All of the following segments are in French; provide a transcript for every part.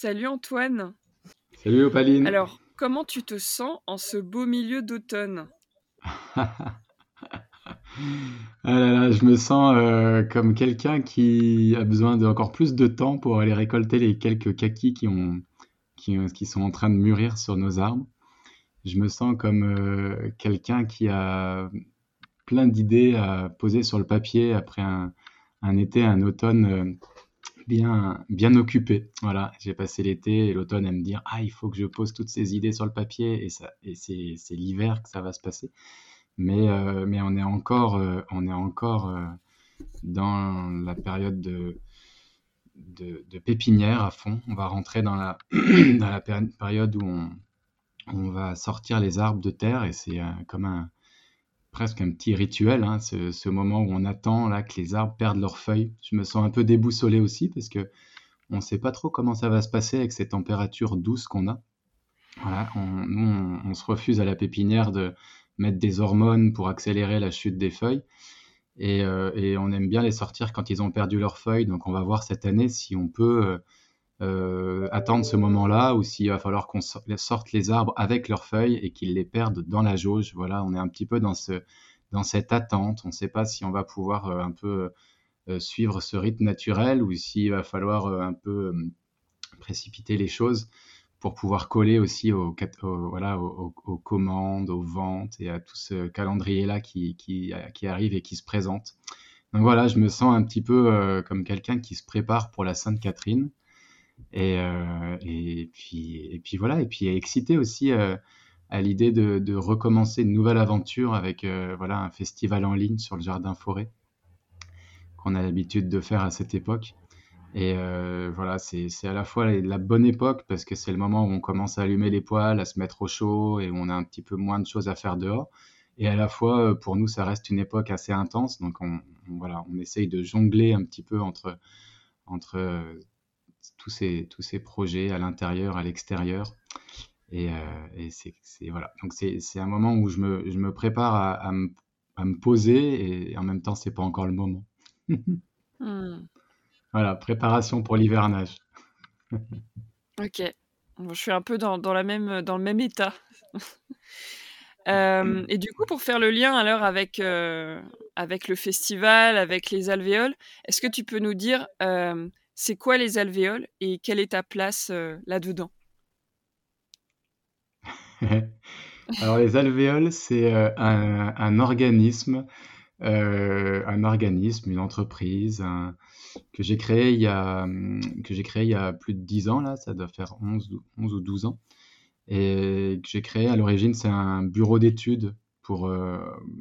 Salut Antoine. Salut Opaline. Alors, comment tu te sens en ce beau milieu d'automne Ah là là, je me sens euh, comme quelqu'un qui a besoin d'encore plus de temps pour aller récolter les quelques kakis qui, ont, qui, qui sont en train de mûrir sur nos arbres. Je me sens comme euh, quelqu'un qui a plein d'idées à poser sur le papier après un, un été, un automne euh, bien, occupé. Voilà, j'ai passé l'été et l'automne à me dire ah il faut que je pose toutes ces idées sur le papier et et c'est, l'hiver que ça va se passer. Mais, euh, mais on est encore, euh, on est encore euh, dans la période de, de, pépinière à fond. On va rentrer dans la, dans la période où on va sortir les arbres de terre et c'est comme un, presque un petit rituel, hein, ce, moment où on attend là que les arbres perdent leurs feuilles. Je me sens un peu déboussolé aussi parce que on ne sait pas trop comment ça va se passer avec ces températures douces qu'on a. Voilà, on, nous, on, se refuse à la pépinière de, mettre des hormones pour accélérer la chute des feuilles. Et, euh, et, on aime bien les sortir quand ils ont perdu leurs feuilles. Donc on va voir cette année si on peut euh, euh attendre ce moment-là ou s'il va falloir qu'on sorte les arbres avec leurs feuilles et qu'ils les perdent dans la jauge. Voilà, on est un petit peu dans, ce, dans cette attente. On ne sait pas si on va pouvoir euh, un peu euh, suivre ce rythme naturel ou s'il va falloir un peu précipiter les choses pour pouvoir coller aussi aux, voilà, aux, commandes, aux ventes et à tout ce calendrier-là qui, qui, qui, arrive et qui se présente. Donc voilà, je me sens un petit peu euh, comme quelqu'un qui se prépare pour la Sainte Catherine. Et, euh, et, puis, et puis voilà, et puis excité aussi euh, à l'idée de, recommencer une nouvelle aventure avec euh, voilà, un festival en ligne sur le jardin forêt qu'on a l'habitude de faire à cette époque. Et voilà, c'est à la fois la, bonne époque parce que c'est le moment où on commence à allumer les poêles, à se mettre au chaud et où on a un petit peu moins de choses à faire dehors. Et à la fois, pour nous, ça reste une époque assez intense. Donc, on, voilà, on essaye de jongler un petit peu entre, entre tous, ces, tous ces projets à l'intérieur, à l'extérieur. Et, euh, et c'est voilà. Donc, c'est un moment où je me, je me prépare à, à, me, à, me, poser et en même temps, c'est pas encore le moment. mmh. Voilà, préparation pour l'hivernage. ok. Bon, je suis un peu dans, dans, la même, dans le même état. euh, et du coup, pour faire le lien alors avec, euh, avec le festival, avec les alvéoles, est-ce que tu peux nous dire euh, c'est quoi les alvéoles et quelle est ta place euh, là-dedans? Alors les alvéoles, c'est euh, un, organisme, euh, un organisme, une entreprise, que j'ai créé il y a que j'ai créé il y a plus de 10 ans là, ça doit faire 11, 11 ou 12 ans. Et que j'ai créé à l'origine, c'est un bureau d'études pour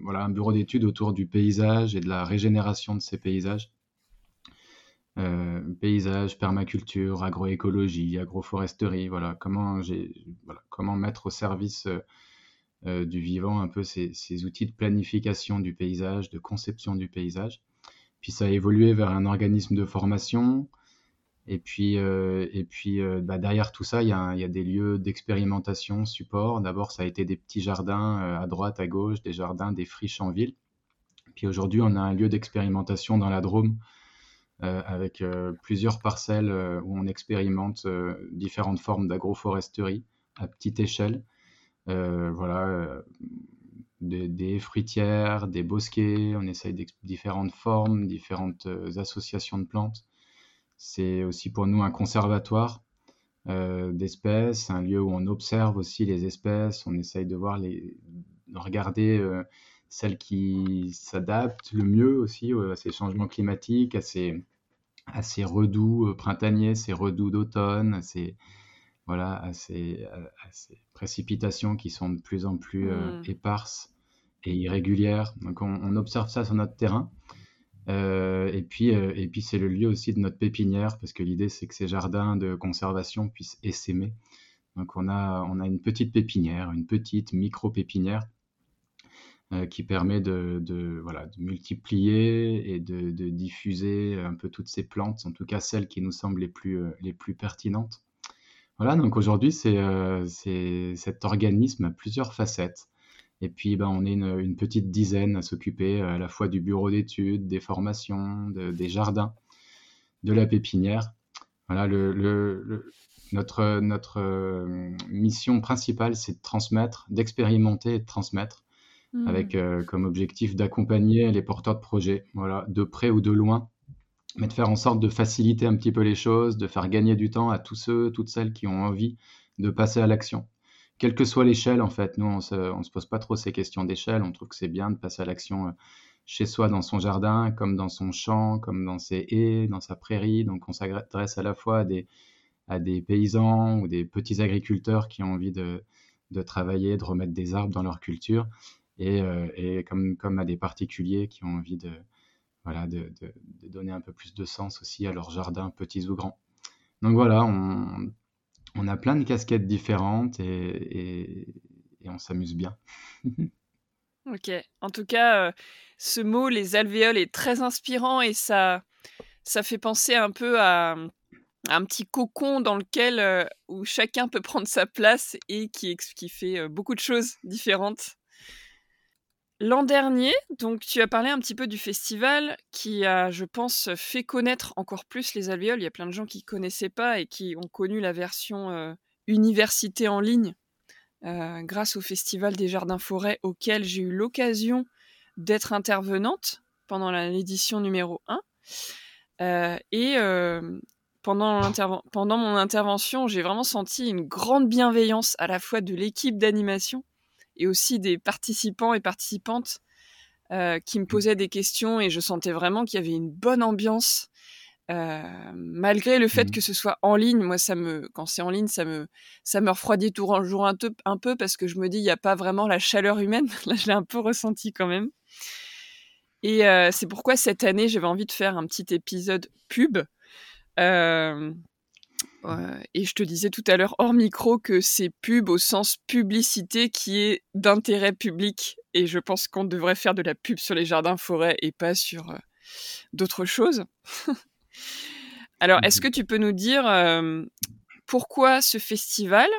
voilà, un bureau d'études autour du paysage et de la régénération de ces paysages. Euh, paysage, permaculture, agroécologie, agroforesterie, voilà, comment mettre au service euh, du vivant un peu ces, outils de planification du paysage, de conception du paysage. Puis ça a évolué vers un organisme de formation. Et puis, euh, et puis euh, bah, derrière tout ça, il y, y a des lieux d'expérimentation, support. D'abord, ça a été des petits jardins euh, à droite, à gauche, des jardins, des friches en ville. Puis aujourd'hui, on a un lieu d'expérimentation dans la Drôme euh, avec euh, plusieurs parcelles euh, où on expérimente différentes formes d'agroforesterie à petite échelle. voilà, des, fruitières, des bosquets, on essaye différentes formes, différentes euh, associations de plantes. C'est aussi pour nous un conservatoire euh, d'espèces, un lieu où on observe aussi les espèces, on essaye de voir les, de regarder euh, celles qui s'adaptent le mieux aussi à ces changements climatiques, à ces, à ces redoux printaniers, ces redoux d'automne, à ces, voilà, à ces, à ces, précipitations qui sont de plus en plus euh, mmh. éparses et irrégulières. Donc on, on, observe ça sur notre terrain. Euh, et puis, euh, et puis c'est le lieu aussi de notre pépinière, parce que l'idée c'est que ces jardins de conservation puissent essaimer. Donc on a, on a une petite pépinière, une petite micro-pépinière euh, qui permet de, multiplier et de, diffuser un peu toutes ces plantes, en tout cas celles qui nous semblent les plus, plus pertinentes. Voilà, donc aujourd'hui, c'est euh, cet organisme à plusieurs facettes. Et puis, ben, on est une, petite dizaine à s'occuper à la fois du bureau d'études, des formations, de, des jardins, de la pépinière. Voilà, notre mission principale, c'est de transmettre, d'expérimenter et de transmettre, mmh. avec comme objectif d'accompagner les porteurs de projets, voilà, de près ou de loin, mais de faire en sorte de faciliter un petit peu les choses, de faire gagner du temps à tous ceux, toutes celles qui ont envie de passer à l'action. Quelle que soit l'échelle, en fait, nous, on ne se, pose pas trop ces questions d'échelle. On trouve que c'est bien de passer à l'action euh, chez soi, dans son jardin, comme dans son champ, comme dans ses haies, dans sa prairie. Donc, on s'adresse à la fois à des, à des paysans ou des petits agriculteurs qui ont envie de, de travailler, de remettre des arbres dans leur culture, et, euh, comme, à des particuliers qui ont envie de, voilà, de, donner un peu plus de sens aussi à leurs jardins, petits ou grands. Donc voilà, on, a plein de casquettes différentes et, on s'amuse bien. ok, en tout cas, euh, ce mot, les alvéoles, est très inspirant et ça, ça fait penser un peu à, un petit cocon dans lequel euh, où chacun peut prendre sa place et qui, fait beaucoup de choses différentes. L'an dernier, donc tu as parlé un petit peu du festival qui a, je pense, fait connaître encore plus les alvéoles. Il y a plein de gens qui connaissaient pas et qui ont connu la version euh, université en ligne euh, grâce au festival des jardins forêts auquel j'ai eu l'occasion d'être intervenante pendant l'édition numéro 1. Euh, et pendant mon intervention, j'ai vraiment senti une grande bienveillance à la fois de l'équipe d'animation et aussi des participants et participantes euh, qui me mmh. posaient des questions et je sentais vraiment qu'il y avait une bonne ambiance. Euh, malgré le fait mmh. que ce soit en ligne, moi ça me, quand c'est en ligne, ça me, ça me refroidit toujours un, peu, un peu parce que je me dis il n'y a pas vraiment la chaleur humaine. Là, je l'ai un peu ressenti quand même. Et euh, c'est pourquoi cette année j'avais envie de faire un petit épisode pub et je te disais tout à l'heure hors micro que c'est pub au sens publicité qui est d'intérêt public. Et je pense qu'on devrait faire de la pub sur les jardins forêts et pas sur euh, d'autres choses. Alors, est-ce que tu peux nous dire euh, pourquoi ce festival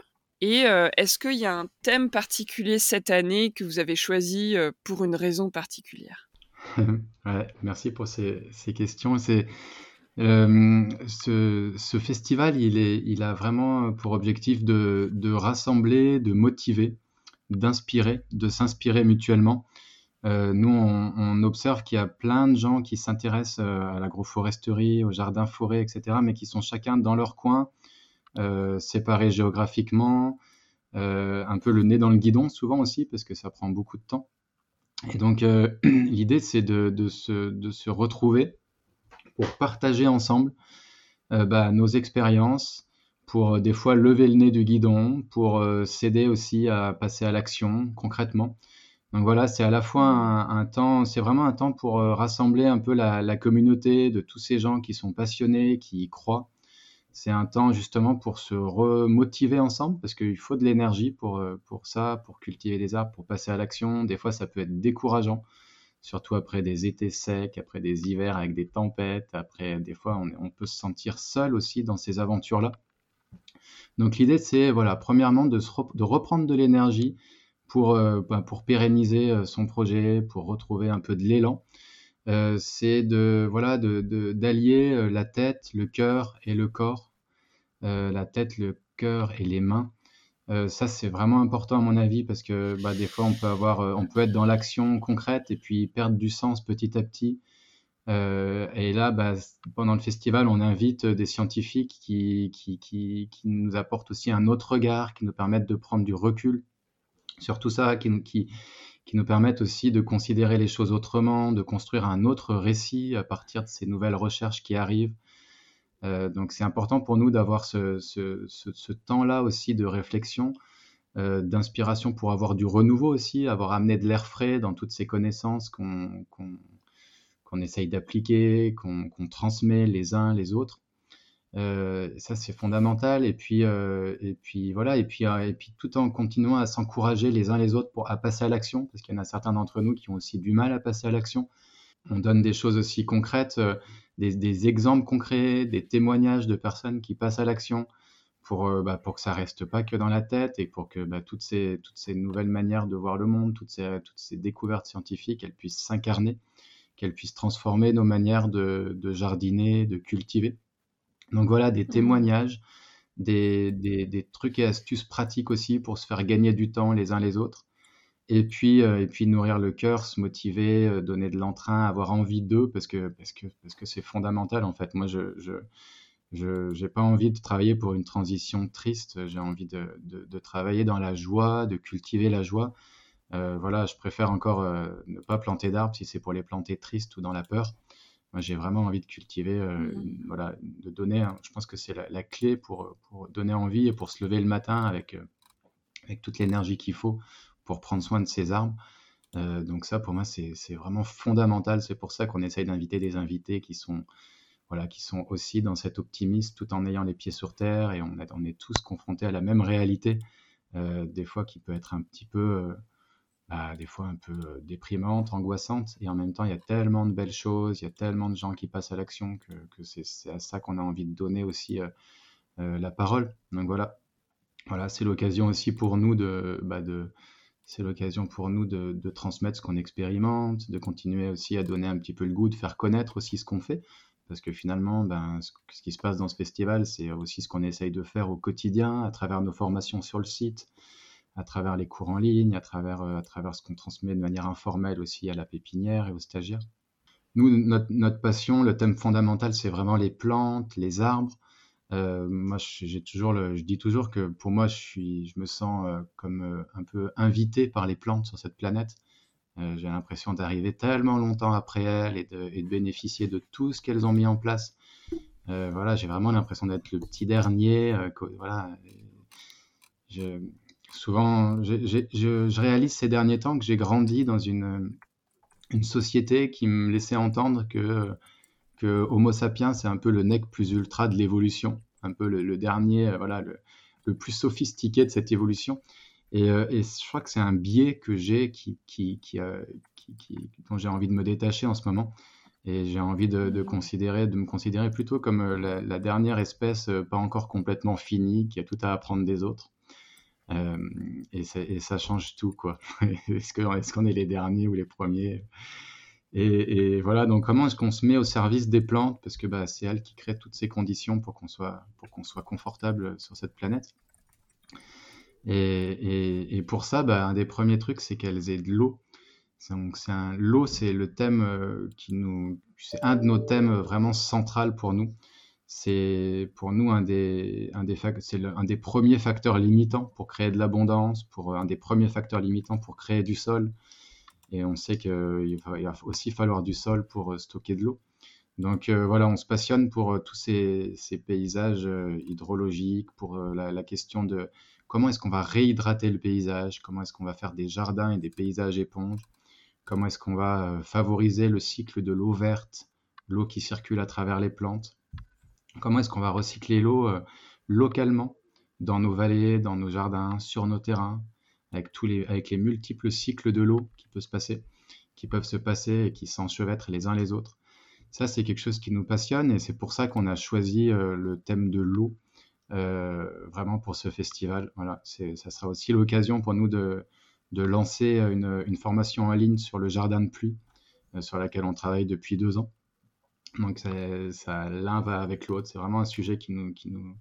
et euh, est-ce qu'il y a un thème particulier cette année que vous avez choisi pour une raison particulière? Ouais, Merci pour ces, ces questions. C'est euh, ce, festival, il, a vraiment pour objectif de, rassembler, de motiver, d'inspirer, de s'inspirer mutuellement. Euh, nous, on, observe qu'il y a plein de gens qui s'intéressent euh, à l'agroforesterie, au jardin forêt, etc., mais qui sont chacun dans leur coin, séparés géographiquement, un peu le nez dans le guidon souvent aussi, parce que ça prend beaucoup de temps. Et donc, l'idée, c'est de se retrouver pour partager ensemble euh, bah, nos expériences, pour euh, des fois lever le nez du guidon, pour euh, s'aider aussi à passer à l'action concrètement. Donc voilà, c'est à la fois un, temps, c'est vraiment un temps pour rassembler un peu la, communauté de tous ces gens qui sont passionnés, qui y croient. C'est un temps justement pour se remotiver ensemble parce qu'il faut de l'énergie pour, pour ça, pour cultiver des arbres, pour passer à l'action. Des fois, ça peut être décourageant surtout après des étés secs, après des hivers avec des tempêtes, après des fois on, peut se sentir seul aussi dans ces aventures-là. Donc l'idée c'est voilà, premièrement de, reprendre de l'énergie pour, euh, bah, pérenniser euh, son projet, pour retrouver un peu de l'élan. Euh, c'est de voilà d'allier la tête, le cœur et le corps, la tête, le cœur et les mains euh, ça, c'est vraiment important à mon avis parce que bah, des fois, on peut, avoir, euh, on peut être dans l'action concrète et puis perdre du sens petit à petit. Euh, et là, bah, pendant le festival, on invite des scientifiques qui, qui, qui, nous apportent aussi un autre regard, qui nous permettent de prendre du recul sur tout ça, qui, qui nous permettent aussi de considérer les choses autrement, de construire un autre récit à partir de ces nouvelles recherches qui arrivent. Euh, donc c'est important pour nous d'avoir ce, temps-là aussi de réflexion, euh, d'inspiration pour avoir du renouveau aussi, avoir amené de l'air frais dans toutes ces connaissances qu'on essaye d'appliquer, qu'on transmet les uns les autres. Euh, ça c'est fondamental. Et puis voilà. Et puis tout en continuant à s'encourager les uns les autres pour à passer à l'action parce qu'il y en a certains d'entre nous qui ont aussi du mal à passer à l'action on donne des choses aussi concrètes, euh, des, exemples concrets, des témoignages de personnes qui passent à l'action pour, euh, bah, pour que ça reste pas que dans la tête et pour que bah, toutes, ces, toutes ces nouvelles manières de voir le monde, toutes ces, toutes ces découvertes scientifiques, elles puissent s'incarner, qu'elles puissent transformer nos manières de, jardiner, de cultiver. Donc voilà, des Mmh. témoignages, des, des- des trucs et astuces pratiques aussi pour se faire gagner du temps les uns les autres. Et puis, euh, et puis nourrir le cœur, se motiver, euh, donner de l'entrain, avoir envie d'eux, parce que parce que parce que c'est fondamental en fait. Moi, je je je j'ai pas envie de travailler pour une transition triste. J'ai envie de, de de travailler dans la joie, de cultiver la joie. Euh, voilà, je préfère encore euh, ne pas planter d'arbres si c'est pour les planter tristes ou dans la peur. Moi, j'ai vraiment envie de cultiver, euh, Mmh. une- voilà, de donner. je pense que c'est la, la clé pour pour donner envie et pour se lever le matin avec avec toute l'énergie qu'il faut pour prendre soin de ses arbres. Euh, donc ça, pour moi, c'est vraiment fondamental. C'est pour ça qu'on essaye d'inviter des invités qui sont, voilà, qui sont aussi dans cet optimisme tout en ayant les pieds sur terre et on, est tous confrontés à la même réalité, euh, des fois qui peut être un petit peu, euh, bah, des fois un peu déprimante, angoissante et en même temps, il y a tellement de belles choses, il y a tellement de gens qui passent à l'action que, c'est à ça qu'on a envie de donner aussi la parole. Donc voilà, voilà, c'est l'occasion aussi pour nous de, bah, de c'est l'occasion pour nous de, transmettre ce qu'on expérimente, de continuer aussi à donner un petit peu le goût, de faire connaître aussi ce qu'on fait. Parce que finalement, ben, ce, ce qui se passe dans ce festival, c'est aussi ce qu'on essaye de faire au quotidien, à travers nos formations sur le site, à travers les cours en ligne, à travers, euh, à travers ce qu'on transmet de manière informelle aussi à la pépinière et aux stagiaires. Nous, notre, notre passion, le thème fondamental, c'est vraiment les plantes, les arbres. Euh, moi, j'ai toujours je dis toujours que pour moi, je suis, je me sens euh, comme euh, un peu invité par les plantes sur cette planète. J'ai l'impression d'arriver tellement longtemps après elles et de, bénéficier de tout ce qu'elles ont mis en place. Voilà, j'ai vraiment l'impression d'être le petit dernier. voilà, je, souvent, je, je réalise ces derniers temps que j'ai grandi dans une, une société qui me laissait entendre que que Homo sapiens, c'est un peu le nec plus ultra de l'évolution, un peu le, dernier, euh, voilà, le, plus sophistiqué de cette évolution. Et, euh, et je crois que c'est un biais que j'ai euh, qui, dont j'ai envie de me détacher en ce moment. Et j'ai envie de, considérer, de me considérer plutôt comme la, dernière espèce pas encore complètement finie, qui a tout à apprendre des autres. Et, ça change tout, quoi. est-ce qu'on est, qu est, les derniers ou les premiers? Et, voilà, donc comment est-ce qu'on se met au service des plantes? Parce que bah, c'est elles qui créent toutes ces conditions pour qu'on soit, confortable sur cette planète. Et, pour ça, bah, un des premiers trucs, c'est qu'elles aient de l'eau. L'eau, c'est le thème euh, qui nous, c'est un de nos thèmes vraiment central pour nous. C'est pour nous un des, un des, le, un des premiers facteurs limitants pour créer de l'abondance, pour un des premiers facteurs limitants pour créer du sol, et on sait qu'il va, aussi falloir du sol pour euh, stocker de l'eau. Donc euh, voilà, on se passionne pour euh, tous ces, paysages hydrologiques, pour la, la, question de comment est-ce qu'on va réhydrater le paysage, comment est-ce qu'on va faire des jardins et des paysages éponges, comment est-ce qu'on va favoriser le cycle de l'eau verte, l'eau qui circule à travers les plantes, comment est-ce qu'on va recycler l'eau localement dans nos vallées, dans nos jardins, sur nos terrains, avec, tous les, avec les multiples cycles de l'eau qui, peut se passer, qui peuvent se passer et qui s'enchevêtrent les uns les autres. Ça, c'est quelque chose qui nous passionne et c'est pour ça qu'on a choisi euh, le thème de l'eau euh, vraiment pour ce festival. Voilà, ça sera aussi l'occasion pour nous de, de lancer une, une, formation en ligne sur le jardin de pluie, euh, sur laquelle on travaille depuis deux ans. Donc ça, l'un va avec l'autre. C'est vraiment un sujet qui nous, qui nous,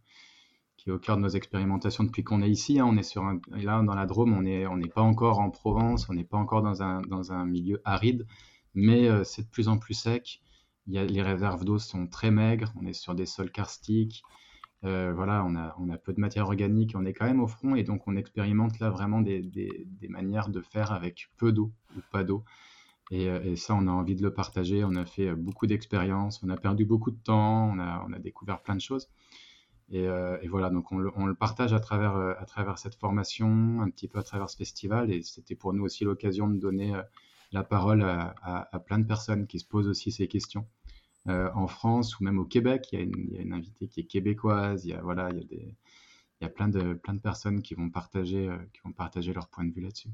au cœur de nos expérimentations depuis qu'on est ici. Hein. On est sur un, là dans la Drôme, on n'est pas encore en Provence, on n'est pas encore dans un, milieu aride, mais euh, c'est de plus en plus sec. Les réserves d'eau sont très maigres, on est sur des sols karstiques. Euh, voilà, on a, peu de matière organique, on est quand même au front et donc on expérimente là vraiment des, manières de faire avec peu d'eau ou pas d'eau. Et, et, ça, on a envie de le partager. On a fait beaucoup d'expériences, on a perdu beaucoup de temps, on a découvert plein de choses. Et, euh, et, voilà, donc on le, partage à travers, euh, à travers cette formation, un petit peu à travers ce festival. Et c'était pour nous aussi l'occasion de donner euh, la parole à, plein de personnes qui se posent aussi ces questions. En France ou même au Québec, il y, a une, invitée qui est québécoise. Il y a, voilà, il y a, plein, de, personnes qui vont partager, qui vont partager leur point de vue là-dessus.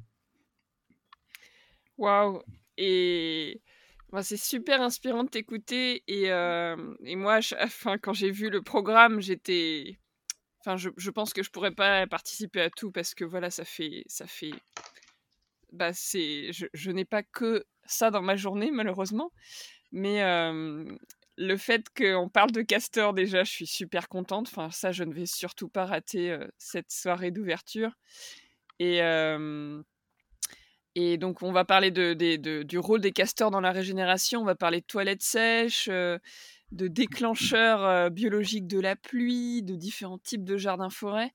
Waouh! Et c'est super inspirant de t'écouter. Et, euh, et moi, enfin, quand j'ai vu le programme, j'étais. Enfin, je, je, pense que je pourrais pas participer à tout parce que voilà, ça fait. Ça fait... Bah, c'est, je, je n'ai pas que ça dans ma journée, malheureusement. Mais euh, le fait qu'on parle de castor, déjà, je suis super contente. Enfin, ça, je ne vais surtout pas rater cette soirée d'ouverture. Et, et donc, on va parler de, du rôle des castors dans la régénération. On va parler de toilettes sèches, de déclencheurs biologiques de la pluie, de différents types de jardins-forêts.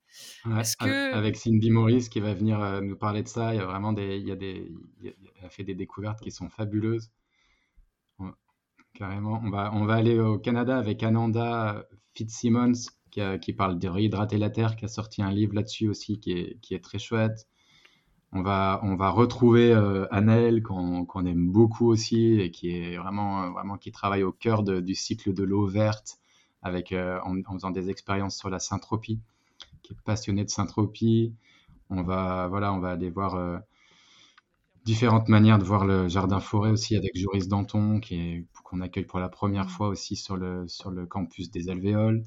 que... Avec Cindy Morris qui va venir nous parler de ça, il y a vraiment des, il y a des, il a fait des découvertes qui sont fabuleuses. Carrément. On va, on va aller au Canada avec Ananda Fitzsimmons qui, qui parle de réhydrater la terre, qui a sorti un livre là-dessus aussi qui est, qui est très chouette. On va, on va retrouver euh, qu'on aime beaucoup aussi et qui est vraiment, vraiment qui travaille au cœur du cycle de l'eau verte avec, euh, en, faisant des expériences sur la syntropie, qui est passionné de syntropie. On va, voilà, on va aller voir euh, différentes manières de voir le jardin forêt aussi avec Joris Danton, qui est, qu'on accueille pour la première mmh. fois aussi sur le, sur le campus des Alvéoles.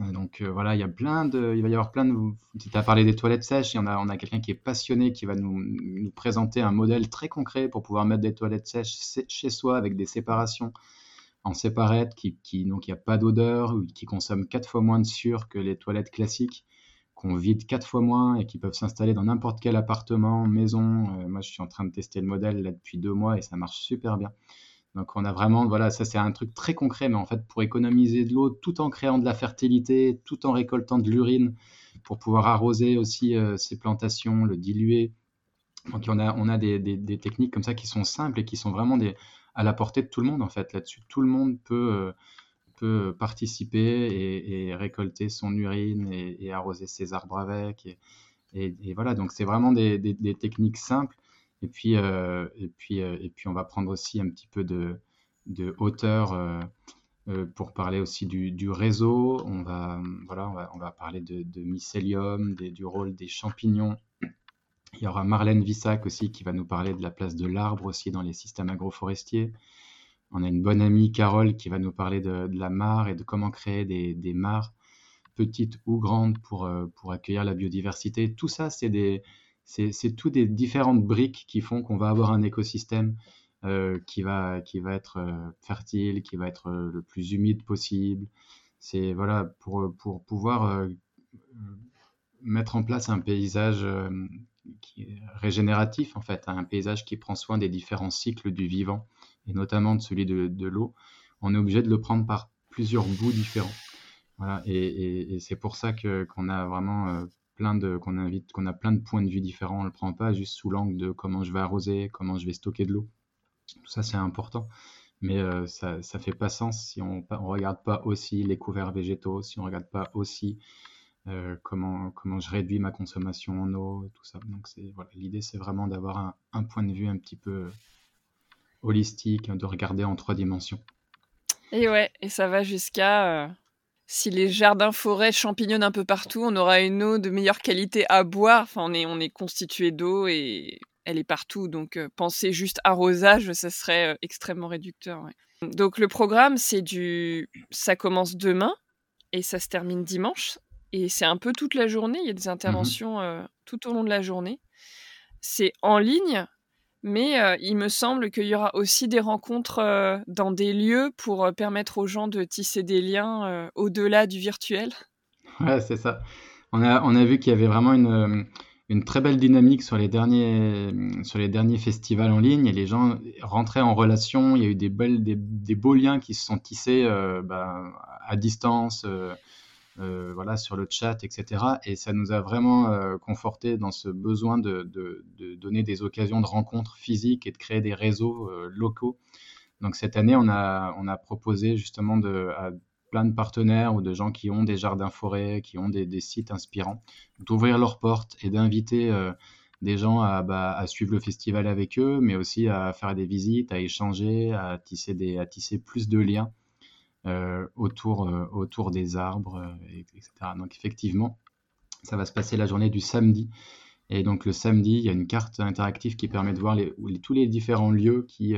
Euh, donc euh, voilà, il y a plein de, il va y avoir plein de. Tu as parlé des toilettes sèches, il y a, on a quelqu'un qui est passionné qui va nous, présenter un modèle très concret pour pouvoir mettre des toilettes sèches chez soi avec des séparations en séparette, qui, qui donc il n'y a pas d'odeur, qui consomment quatre fois moins de sur que les toilettes classiques qu'on vide quatre fois moins et qui peuvent s'installer dans n'importe quel appartement, maison. Euh, moi, je suis en train de tester le modèle là depuis deux mois et ça marche super bien. Donc, on a vraiment, voilà, ça c'est un truc très concret, mais en fait, pour économiser de l'eau tout en créant de la fertilité, tout en récoltant de l'urine, pour pouvoir arroser aussi euh, ces plantations, le diluer. Donc, on a, on a des, des, techniques comme ça qui sont simples et qui sont vraiment des, à la portée de tout le monde, en fait, là-dessus. Tout le monde peut. Euh, participer et, récolter son urine et, arroser ses arbres avec. Et, voilà, donc c'est vraiment des, techniques simples. Et puis, euh, et, puis, euh, et puis, on va prendre aussi un petit peu de, hauteur euh, pour parler aussi du, réseau. On va, voilà, on va, parler de, mycélium, du rôle des champignons. Il y aura Marlène Vissac aussi qui va nous parler de la place de l'arbre aussi dans les systèmes agroforestiers. On a une bonne amie, Carole, qui va nous parler de, la mare et de comment créer des, mares petites ou grandes pour, pour accueillir la biodiversité. Tout ça, c'est des, c'est tout des différentes briques qui font qu'on va avoir un écosystème euh, qui, va, qui va être euh, fertile, qui va être le plus humide possible. C'est voilà pour, pour pouvoir mettre en place un paysage régénératif en fait, un paysage qui prend soin des différents cycles du vivant et notamment de celui de, l'eau, on est obligé de le prendre par plusieurs bouts différents. Voilà, et, c'est pour ça que qu'on a vraiment euh, plein de qu'on invite qu'on a plein de points de vue différents. On le prend pas juste sous l'angle de comment je vais arroser, comment je vais stocker de l'eau. Tout ça c'est important, mais euh, ça ça fait pas sens si on on regarde pas aussi les couverts végétaux, si on regarde pas aussi euh, comment, comment je réduis ma consommation en eau, tout ça. Donc c'est voilà, l'idée c'est vraiment d'avoir un, un, point de vue un petit peu holistique, de regarder en trois dimensions. Et ouais, et ça va jusqu'à euh, si les jardins forêts champignonnent un peu partout, on aura une eau de meilleure qualité à boire. Enfin, on est, on est constitué d'eau et elle est partout. Donc, euh, penser juste arrosage, ça serait euh, extrêmement réducteur. Donc, le programme, c'est du. Ça commence demain et ça se termine dimanche. Et c'est un peu toute la journée. Il y a des mmh interventions tout au long de la journée. C'est en ligne, mais il me semble qu'il y aura aussi des rencontres dans des lieux pour permettre aux gens de tisser des liens au-delà du virtuel. Ouais, c'est ça. On a, on a vu qu'il y avait vraiment une, une, très belle dynamique sur les, derniers, sur les derniers festivals en ligne les gens rentraient en relation. Il y a eu des, belles, des, des beaux liens qui se sont tissés bah, à distance. Euh, voilà, sur le chat, etc. Et ça nous a vraiment euh, conforté dans ce besoin de, donner des occasions de rencontres physiques et de créer des réseaux euh, locaux. Donc cette année, on a, on a proposé justement de, à plein de partenaires ou de gens qui ont des jardins forêts, qui ont des, sites inspirants, d'ouvrir leurs portes et d'inviter des gens à, bah, à, suivre le festival avec eux, mais aussi à faire des visites, à échanger, à tisser, des, à tisser plus de liens euh, autour, euh, autour des arbres, euh, etc. Donc effectivement, ça va se passer la journée du samedi. Et donc le samedi, il y a une carte interactive qui permet de voir les, tous les différents lieux qui,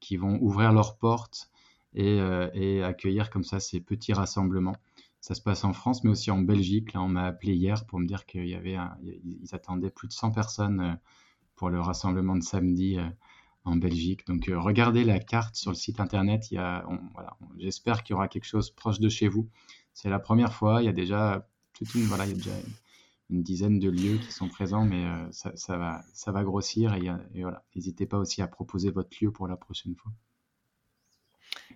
qui vont ouvrir leurs portes et, et, accueillir comme ça ces petits rassemblements. Ça se passe en France, mais aussi en Belgique. Là, on m'a appelé hier pour me dire qu'ils attendaient plus de 100 personnes pour le rassemblement de samedi en Belgique. Donc regardez la carte sur le site internet. J'espère qu'il y aura quelque chose proche de chez vous. C'est la première fois. Il y a déjà une, voilà, il y a déjà une dizaine de lieux qui sont présents, mais ça, ça, va, ça va grossir. Et, voilà, n'hésitez pas aussi à proposer votre lieu pour la prochaine fois.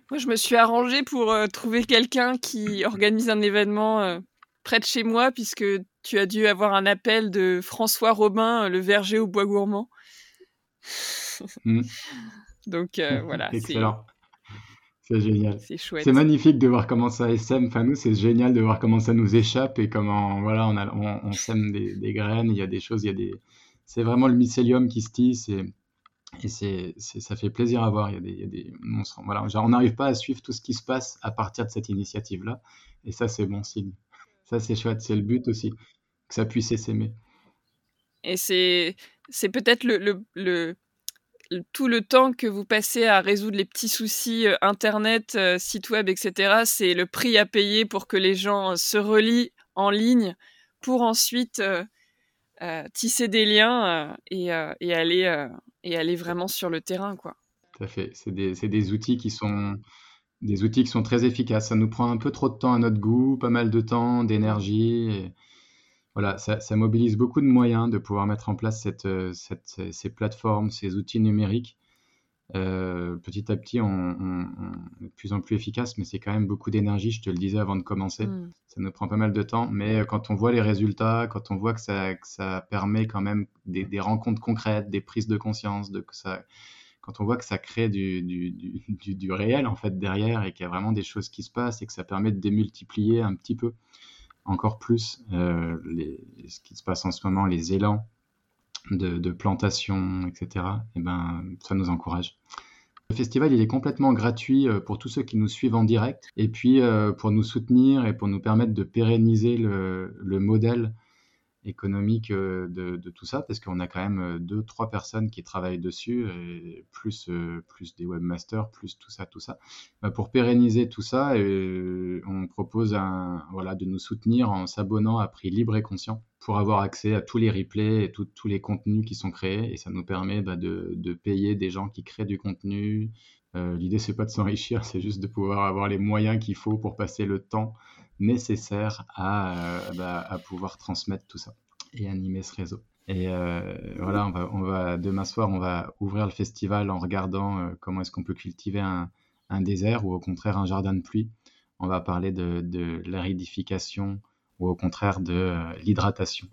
Moi, je me suis arrangée pour trouver quelqu'un qui organise un événement près de chez moi, puisque tu as dû avoir un appel de François Robin, le verger au bois gourmand. Mm. Donc voilà. Excellent. C'est génial. C'est chouette. C'est magnifique de voir comment ça sème. Enfin, nous, c'est génial de voir comment ça nous échappe et comment, voilà, on, on, sème des, des, graines. Il y a des choses, il y a des. C'est vraiment le mycélium qui se tisse et, et c'est, ça fait plaisir à voir. Il y a des, il y a des on voilà, on n'arrive pas à suivre tout ce qui se passe à partir de cette initiative-là. Et ça, c'est bon signe. Ça, c'est chouette. C'est le but aussi, que ça puisse s'aimer. Et c'est, peut-être le, le, tout le temps que vous passez à résoudre les petits soucis euh, Internet, euh, site web, etc. C'est le prix à payer pour que les gens euh, se relient en ligne pour ensuite tisser des liens et, et, aller et aller vraiment sur le terrain, quoi. Tout à fait. C'est des, des, outils qui sont des outils qui sont très efficaces. Ça nous prend un peu trop de temps à notre goût, pas mal de temps, d'énergie. Voilà, ça, ça, mobilise beaucoup de moyens de pouvoir mettre en place cette, cette, ces plateformes, ces outils numériques. Euh, petit à petit, on, est de plus en plus efficace, mais c'est quand même beaucoup d'énergie, je te le disais avant de commencer. Mm. Ça nous prend pas mal de temps, mais quand on voit les résultats, quand on voit que ça, que ça permet quand même des, des, rencontres concrètes, des prises de conscience, de, que ça, quand on voit que ça crée du, du, du, du réel en fait derrière et qu'il y a vraiment des choses qui se passent et que ça permet de démultiplier un petit peu encore plus euh, ce qui se passe en ce moment, les élans de, plantation, etc., et eh ben, ça nous encourage. Le festival, il est complètement gratuit euh, pour tous ceux qui nous suivent en direct, et puis euh, pour nous soutenir et pour nous permettre de pérenniser le modèle économique euh, de, tout ça, parce qu'on a quand même euh, deux, trois personnes qui travaillent dessus, plus, euh, plus des webmasters, plus tout ça, tout ça. Bah, pour pérenniser tout ça, on propose voilà, de nous soutenir en s'abonnant à prix libre et conscient pour avoir accès à tous les replays et tous les contenus qui sont créés, et ça nous permet bah, de, de, payer des gens qui créent du contenu. L'idée, c'est pas de s'enrichir, c'est juste de pouvoir avoir les moyens qu'il faut pour passer le temps nécessaire à, bah, à, pouvoir transmettre tout ça et animer ce réseau. Et euh, voilà, on va, on va, demain soir, on va ouvrir le festival en regardant euh, comment est-ce qu'on peut cultiver un, désert ou au contraire un jardin de pluie. On va parler de, l'aridification ou au contraire de euh, l'hydratation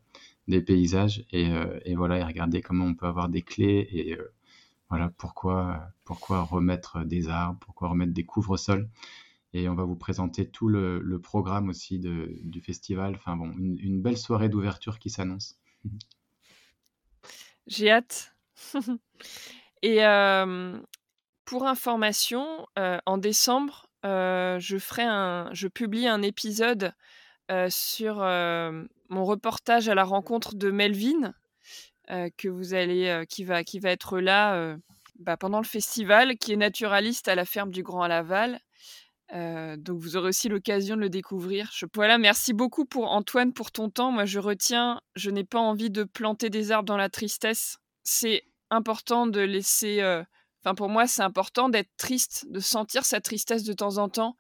des paysages et, et, voilà et regarder comment on peut avoir des clés et voilà pourquoi pourquoi remettre des arbres, pourquoi remettre des couvre-sols et on va vous présenter tout le, programme aussi du festival. Enfin bon, une, belle soirée d'ouverture qui s'annonce. J'ai hâte. et euh, pour information, euh, en décembre, euh, je ferai un, je publie un épisode sur mon reportage à la rencontre de Melvin, que vous allez, qui va, qui va être là. Bah, pendant le festival, qui est naturaliste à la ferme du Grand Laval donc vous aurez aussi l'occasion de le découvrir. Je, voilà, merci beaucoup pour Antoine pour ton temps. Moi, je retiens, je n'ai pas envie de planter des arbres dans la tristesse. C'est important de laisser. Enfin, pour moi, c'est important d'être triste, de sentir sa tristesse de temps en temps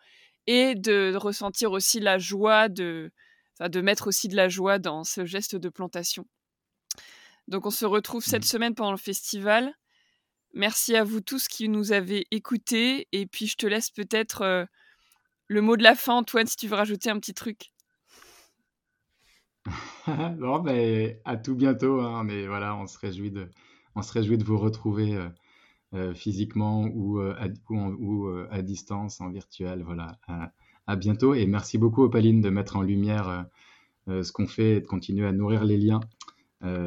et de, ressentir aussi la joie de, de mettre aussi de la joie dans ce geste de plantation. Donc, on se retrouve cette mmh. semaine pendant le festival. Merci à vous tous qui nous avez écoutés. Et puis, je te laisse peut-être le mot de la fin, Antoine, si tu veux rajouter un petit truc. non, mais à tout bientôt. Hein, mais voilà, on se réjouit de, on se réjouit de vous retrouver euh, euh, physiquement ou, euh, à, ou, à, distance, en virtuel. Voilà, à, bientôt. Et merci beaucoup, Opaline, de mettre en lumière ce qu'on fait et de continuer à nourrir les liens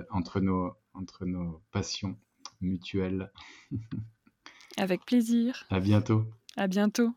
entre, nos, entre nos passions mutuelles. Avec plaisir. À bientôt. À bientôt.